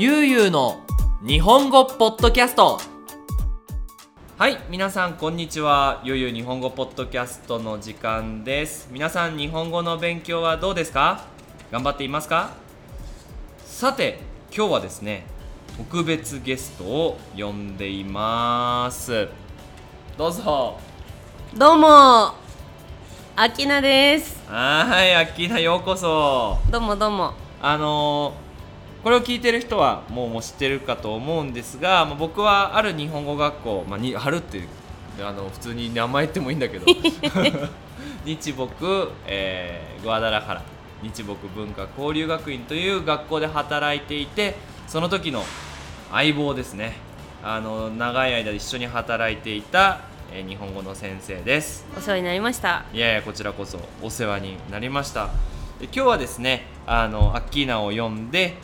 ゆうゆうの日本語ポッドキャスト。はい皆さんこんにちは。ゆうゆう日本語ポッドキャストの時間です。皆さん日本語の勉強はどうですか？頑張っていますか？さて今日はですね特別ゲストを呼んでいます。どうぞ。どうもアキナです。はいアッキーナようこそ。どうもどうも。あのーこれを聞いてる人はもうもう知ってるかと思うんですが、まあ、僕はある日本語学校、まあ、にあるっていうあの普通に名前言ってもいいんだけど 日木、えー、グアダラハラ日木文化交流学院という学校で働いていてその時の相棒ですね。あの長い間一緒に働いていた、えー日本語の先生です。お世話になりました。いやいやこちらこそお世話になりました。で今日はですねあのアッキーナを呼んで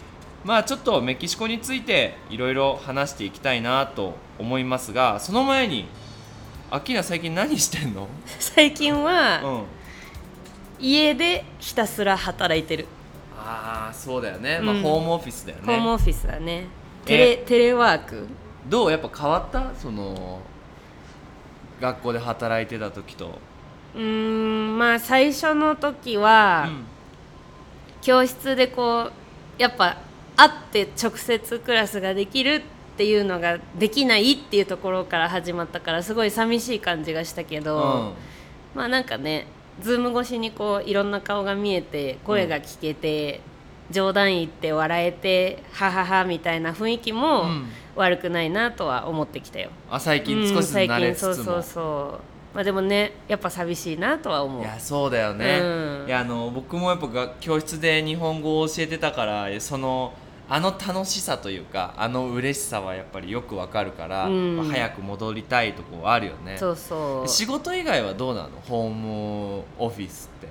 まあちょっとメキシコについていろいろ話していきたいなと思いますがその前にアッキーナ最近何してんの？最近は、うん。家でひたすら働いてる、ああそうだよね、まあうんホームオフィスだよね。ホームオフィスだね。テレテレワーク？どう？やっぱ変わった？その学校で働いてた時と、うーんまあ最初の時は、うん。教室でこうやっぱ会って直接クラスができるっていうのができないっていうところから始まったからすごい寂しい感じがしたけど、まあなんかねズーム越しにこういろんな顔が見えて声が聞けて、冗談言って笑えてはははみたいな雰囲気うもん。悪くないなとは思ってきたよ。あ最近うん少しずつ慣れつつも、最近そうそうそう。まあでもねやっぱ寂しいなとは思う。いやそうだよね、うん。いやあの僕もやっぱが教室で日本語を教えてたからそのあの楽しさというかあの嬉しさはやっぱりよくわかるから、うん。まあ早く戻りたいとこはあるよね。そうそう。仕事以外はどうなの？ホームオフィスって。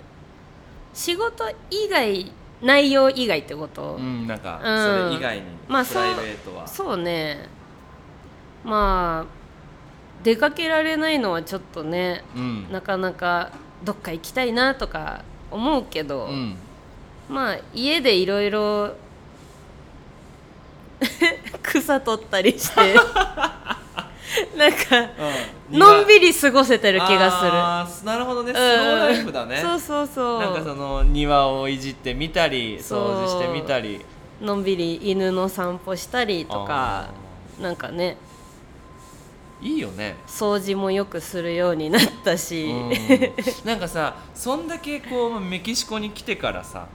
仕事以外内容以外ってこと、うんなんかうん。それ以外にまあプライベートは、そうね。まあ出かけられないのはちょっとねうん。なかなかどっか行きたいなとか思うけど、うん。まあ家でいろいろ 草取ったりして。なんかうん。のんびり過ごせてる気がする。あーなるほどね。うん。スローライフだね、そうそうそう。なんかその庭をいじってみたり掃除してみたり。のんびり犬の散歩したりとかなんかね。いいよね。掃除もよくするようになったし、うん。なんかさそんだけこうメキシコに来てからさ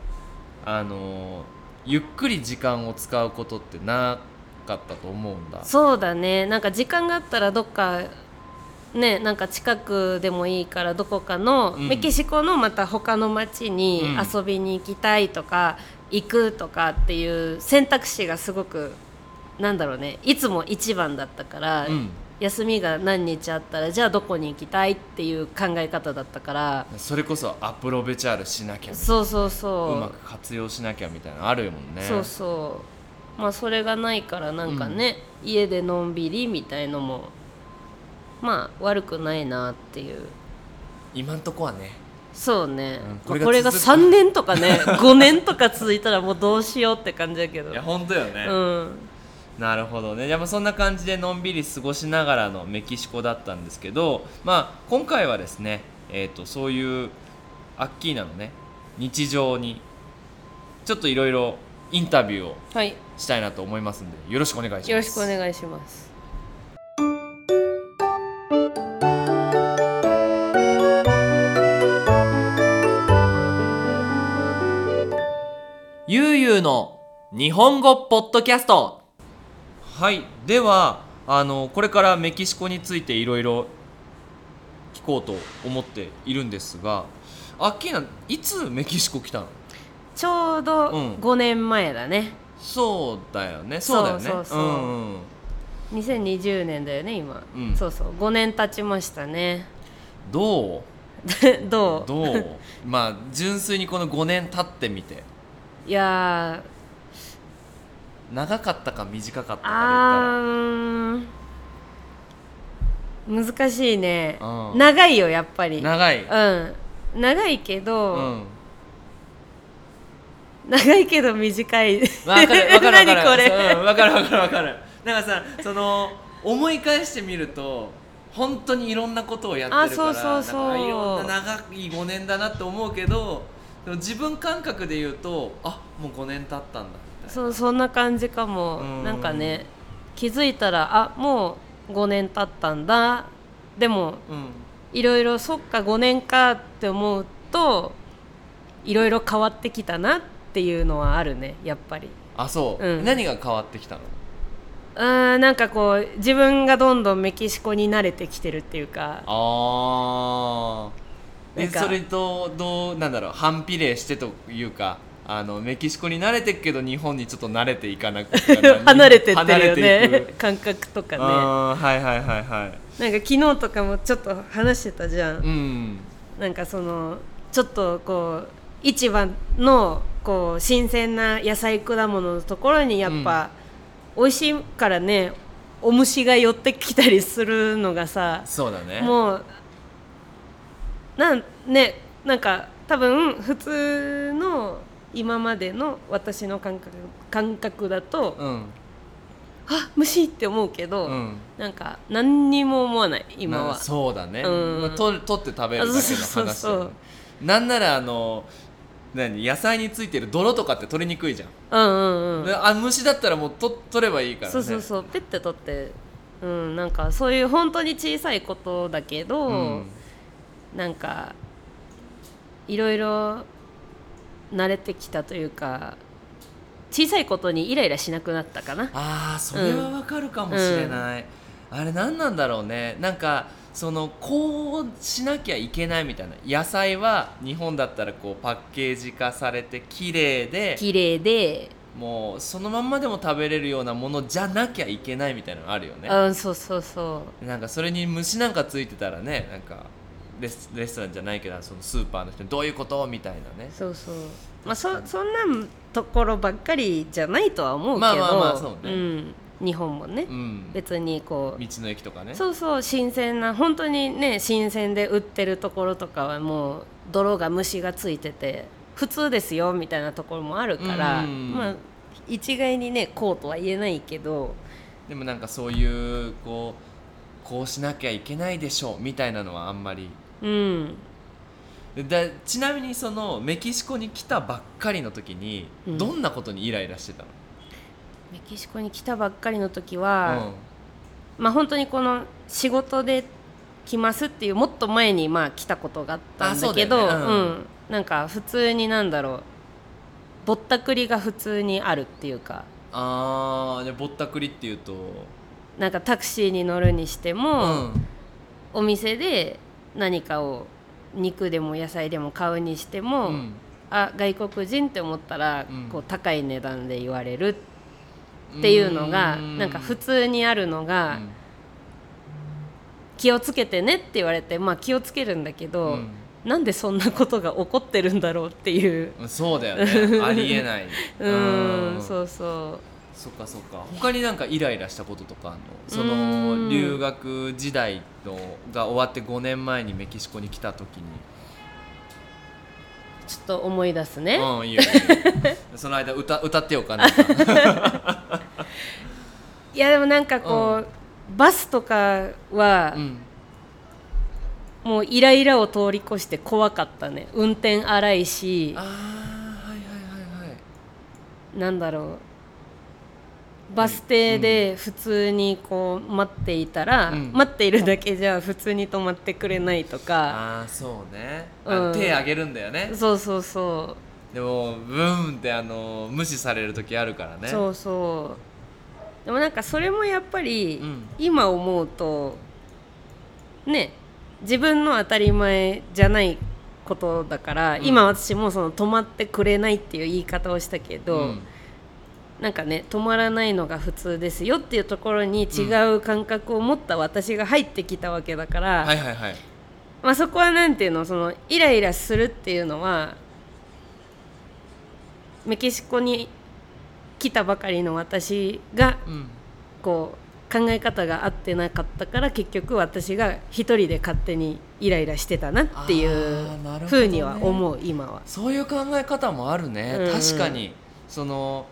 あのゆっくり時間を使うことってなかったと思うんだ。そうだね。なんか時間があったらどっかねなんか近くでもいいからどこかの、うん。メキシコのまた他の町にうん。遊びに行きたいとか、行くとかっていう選択肢がすごくなんだろうね。いつも一番だったから、うん休みが何日あったらじゃあどこに行きたいっていう考え方だったから。それこそアプロベチャールしなきゃそうそうそう。なうまく活用しなきゃみたいなのあるもんね。そうそう。まあそれがないからなんかね、家でのんびりみたいのもまあ悪くないなっていう。今んとこはね。そうね、うんこれが3年とかね5年とか続いたらもうどうしようって感じだけど。いや本当よね、うんなるほどね。じゃあまあそんな感じでのんびり過ごしながらのメキシコだったんですけど、まあ今回はですね、えっ、とそういうアッキーナのね日常にちょっといろいろインタビューをはいしたいなと思いますんで、よろしくお願いします。よろしくお願いしますゆうゆうの日本語ポッドキャストはい。ではあのこれからメキシコについていろいろ聞こうと思っているんですがアッキーナいつメキシコ来たの？ちょうどうん。5年前だね、そうだよね。そうだよね。そうそうそう。んん2020年だよね今、うん。そうそう。5年経ちましたね。どう？どう？どう？まあ純粋にこの5年経ってみて。いや長かったか短かったかあー。難しいね、うん。長いよやっぱり。長い。うん。長いけど、うん。長いけど短い。わかるわかるわかる。わかるわかるわかる。なんかさその思い返してみると本当にいろんなことをやってるからあそうそうそう。なんかいろんな長い5年だなって思うけどでも自分感覚で言うとあもう5年経ったんだそうそんな感じかも。うん。なんかね気づいたらあもう5年経ったんだ。でもいろいろそっか5年かって思うといろいろ変わってきたなっていうのはあるねやっぱり。あそう、うん。何が変わってきたの？あーなんかこう自分がどんどんメキシコに慣れてきてるっていうか。あー。なんかえそれとどうなんだろう反比例してというかあのメキシコに慣れてるけど日本にちょっと慣れていかなくて 離れてってるよね。く。感覚とかね。はいはいはいはい。なんか昨日とかもちょっと話してたじゃん、うん。なんかそのちょっとこう市場のこう新鮮な野菜果物のところにやっぱ、美味しいからねお虫が寄ってきたりするのがさそうだね。もうなんねなんか多分普通の今までの私の感覚感覚だと、うん。あ虫って思うけど、うん。なんか何にも思わない今なは。そうだね、うん。まあ、取って食べるだけの話。なんならあの何？野菜についてる泥とかって取りにくいじゃん、うんうんうん。であ虫だったらもうと取ればいいからね。そうそうそう。ペッて取って。うんなんかそういう本当に小さいことだけど、うん。なんかいろいろ慣れてきたというか小さいことにイライラしなくなったかな。あーそれはわかるかもしれない、あれ何なんだろうね。なんかそのこうしなきゃいけないみたいな。野菜は日本だったらこうパッケージ化されて綺麗で綺麗で。もうそのまんまでも食べれるようなものじゃなきゃいけないみたいなのあるよね。うんそうそうそなんかそれに虫なんかついてたらねなんかレスレストランじゃないけどそのスーパーの人にどういうこと？みたいなね。うそう。そうまあそそんなところばっかりじゃないとは思うけど、まあまあまあそうね。ん、日本もね、うん。別にこう。道の駅とかね。そうそう。新鮮な本当にね新鮮で売ってるところとかはもう泥が虫がついてて普通ですよみたいなところもあるから、うん。まあ一概にねこうとは言えないけど。でもなんかそういうこうこうしなきゃいけないでしょうみたいなのはあんまりうん。だちなみにそのメキシコに来たばっかりの時に、うん。どんなことにイライラしてたの、メキシコに来たばっかりの時うは、まあ本当にこの仕事で来ますっていうもっと前にまあ来たことがあったんだけどあそうだよね。うん。うん。なんか普通になんだろう。ぼったくりが普通にあるっていうか。あーじゃあぼったくりっていうと。なんかタクシーに乗るにしてうも、ん。お店で何かを肉でも野菜でも買うにしても、うん。あ外国人って思ったら、うん。こう高い値段で言われるっていうのがうん。なんか普通にあるのが、うん。気をつけてねって言われてまあ気をつけるんだけど、うん。なんでそんなことが起こってるんだろうっていう。そうだよね。ありえない。うん。そうそうそっかそっか。他になんかイライラしたこととかあその留学時代のが終わって5年前にメキシコに来た時に。ちょっと思い出すね、うんいいよいいよ。その間歌歌ってよかな。いやでもなんかこう、バスとかは、うん。もうイライラを通り越して怖かったね。運転荒いし。ああはいはいはいはい。なんだろうバス停で普通にこう待っていたら、うん。待っているだけじゃ普通に止まってくれないとか。ああそうね。うん。手あげるんだよね。そうそうそでもブーンってあの無視される時あるからう、ね。そうそう。でもなんかそれもやっぱり、うん。今思うとね自分の当たり前じゃないことだから、うん。今私もその止まってくれないっていう言い方をしたけど、うんなんかね止まらないのが普通ですよっていうところに違う感覚を持った私が入ってきたわけだから、はいはいはい。まあ、そこはなんていうのそのイライラするっていうのはメキシコに来たばかりの私がうん。こう考え方が合ってなかったから結局私が一人で勝手にイライラしてたなっていあうふうには思う今は。そういう考え方もあるね、うんうん。確かに。その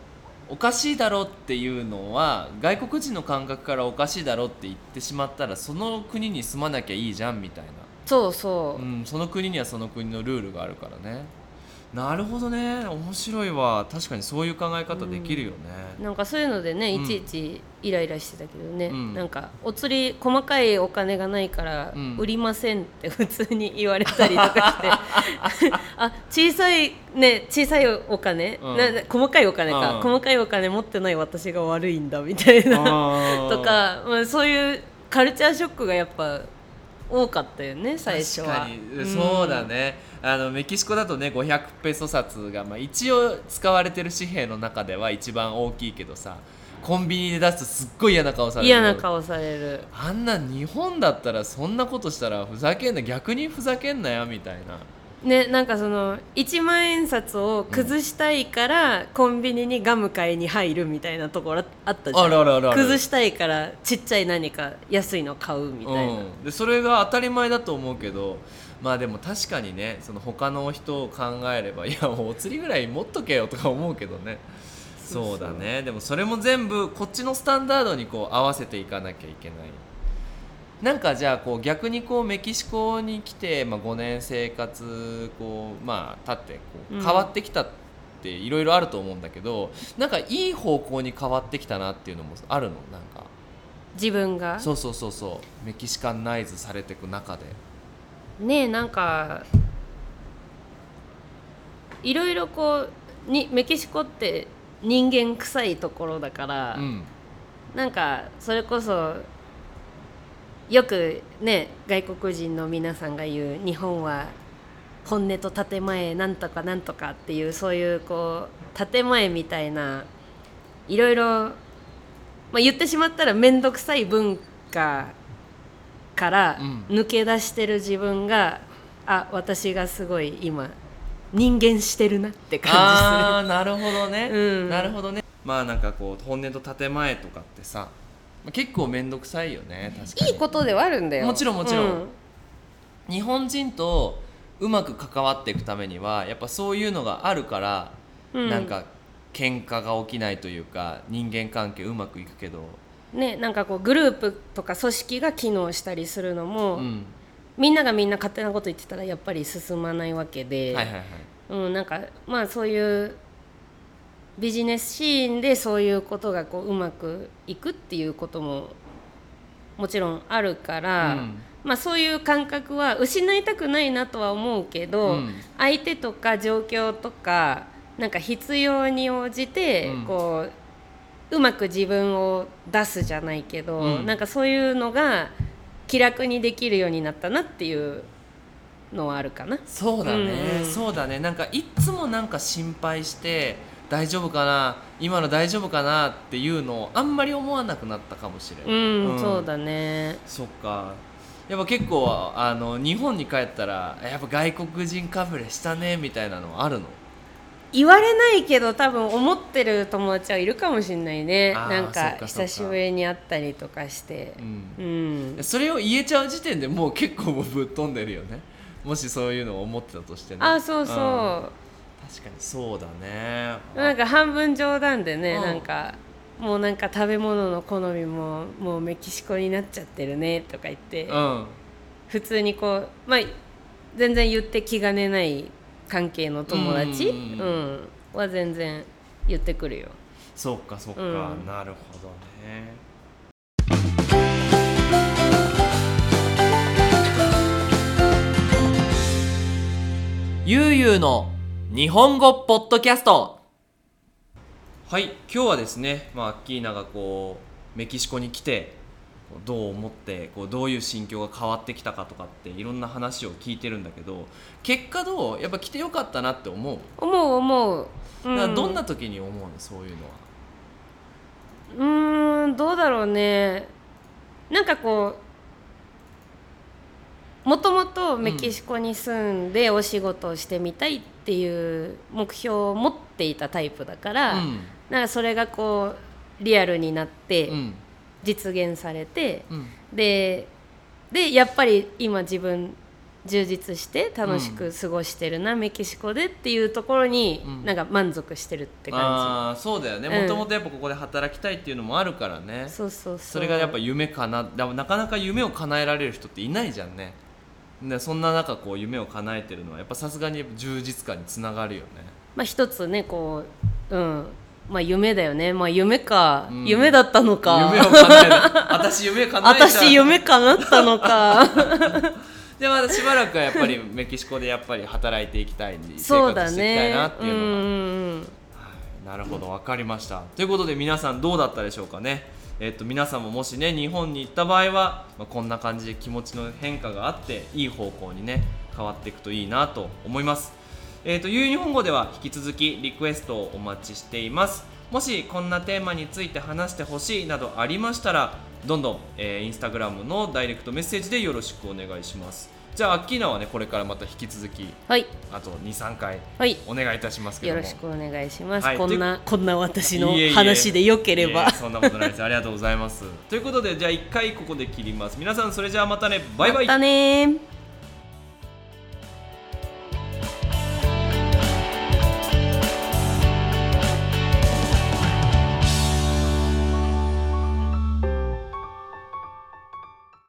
おかしいだろっていうのは外国人の感覚からおかしいだろって言ってしまったらその国に住まなきゃいいじゃんみたいな、そうそう。う、ん、その国にはその国のルールがあるからねなるほどね。面白いわ。確かにそういう考え方できるよね、なんかそういうのでねうん。いちいちイライラしてたけどね、うん。なんかお釣り細かいお金がないからうん。売りませんって普通に言われたりとかして。あ小さいね小さいお金、うん。なな細かいお金か、うん。細かいお金持ってない私が悪いんだみたいな。とか、まあ、そういうカルチャーショックがやっぱ多かったよね最初は。確かに。そうだね、あのメキシコだとね500ペソ札が、まあ、一応使われてる紙幣の中では一番大きいけどさコンビニで出すとすっごい嫌な顔される。嫌な顔される。あんな日本だったらそんなことしたらふざけんな逆にふざけんなよみたいなねなんかその1万円札を崩したいから、コンビニにガム買いに入るみたいなところあったじゃん。あるあるあるある。崩したいからちっちゃい何か安いの買うみたいな、うん、でそれが当たり前だと思うけどまあでも確かにねその他の人を考えればいやもうお釣りぐらい持っとけよとか思うけどね。そうだね。でもそれも全部こっちのスタンダードにこう合わせていかなきゃいけないなんかじゃあこう逆にこうメキシコに来て、まあ、5年生活こうまあ経ってこうん。う変わってきたっていろいろあると思うんだけど、なんかいい方向に変わってきたなっていうのもあるの？なんか。自分が？そうそうそうそう。メキシカンナイズされていく中で。ねえなんかいろいろこうにメキシコって人間臭いところだから、うん。なんかそれこそよくね外国人の皆さんが言う日本は本音と建前なんとかなんとかっていうそういうこう建前みたいないろいろ、まあ、言ってしまったら面倒くさい文化からうん。抜け出してる自分が、あ私がすごい今人間してるなって感ああなるほどね、うん。なるほどね。まあなんかこう本音と建前とかってさまあ結構面倒くさいよね確かに。いいことではあるんだよ。もちろんもちろん。うん。日本人とうまく関わっていくためにはやっぱそういうのがあるから、うん。なんか喧嘩が起きないというか人間関係うまくいくけど、ね、なんかこうグループとか組織が機能したりするのも、うん、みんながみんな勝手なこと言ってたらやっぱり進まないわけで、はいはいはい。うん、なんかまあそういうビジネスシーンでそういうことがこううまくいくっていうことももちろんあるから、うん。まあ、そういう感覚は失いたくないなとは思うけど、うん。相手とか状況とかなんか必要に応じてうん。こう、うまく自分を出すじゃないけど、うん。なんかそういうのが気楽にできるようになったなっていうのはあるかな。そうだね、うん。うんそうだね。なんかいっつもなんか心配して大丈夫かな今の大丈夫かなっていうのをあんまり思わなくなったかもしれない、うん、そうだね。そっか。やっぱ結構あの日本に帰ったらやっぱ外国人かぶれしたねみたいなのあるの？言われないけど多分思ってる友達はいるかもしれないね。なんか久しぶりに会ったりとかして。うん。うん。それを言えちゃう時点でもう結構ぶっ飛んでるよね。もしそういうのを思ってたとしてね。あそうそう、ん確かに。そうだね。なんか半分冗談でね、うん。なんかもうなんか食べ物の好みももうメキシコになっちゃってるねとか言って、うん。普通にこうまあ全然言って気兼ねない関係の友達、ううんんは全然言ってくるよ。そっかそっか、うん。なるほどね。ゆうゆうの日本語ポッドキャスト。はい今日はですねまあアッキーナがこうメキシコに来てこうどう思ってこうどういう心境が変わってきたかとかっていろんな話を聞いてるんだけど結果どう？やっぱ来てよかったなって思う、思う思う。うだからどんな時に思うの？そういうのは。うーんどうだろうね。なんかこうもともとメキシコに住んでお仕事をしてみたいっていう目標を持っていたタイプだから、うん。なんかそれがこうリアルになって、うん。実現されてうん。ででやっぱり今自分充実して楽しく過ごしてるな、メキシコでっていうところに、うん。なんか満足してるって感ああそうだよね。うん。もともとやっぱここで働きたいっていうのもあるからね。じそうそうそう。それがやっぱ夢かなでもなかなか夢を叶えられる人っていないじゃんねでそんな中こう夢を叶えてるのはやっぱさすがに充実感につながるよね。まあ一つねこううん。まあ夢だよね。まあ夢か、うん。夢だったのか。夢を叶える。私夢叶えちゃう私夢叶ったのか。でまだしばらくはやっぱりメキシコでやっぱり働いていきたい生そうだ活していきたいねなっていうのが、うんうんうんはい。なるほど。分かりました。ということで皆さんどうだったでしょうかねえっと皆さんももしね日本に行った場合は、まあ、こんな感じで気持ちの変化があっていい方向にね変わっていくといいなと思います。えっ、とゆう日本語では引き続きリクエストをお待ちしています。もしこんなテーマについて話してほしいなどありましたらどんどん、えー、インスタグラムのダイレクトメッセージでよろしくお願いします。じゃあアッキーナはねこれからまた引き続きはい。あと23回はい。お願いいたしますけども。よろしくお願いします、はい。こんなこんな私の話でよければ。そんなことないです。ありがとうございます。ということでじゃあ一回ここで切ります。皆さんそれじゃあまたね。バイバイ。またねー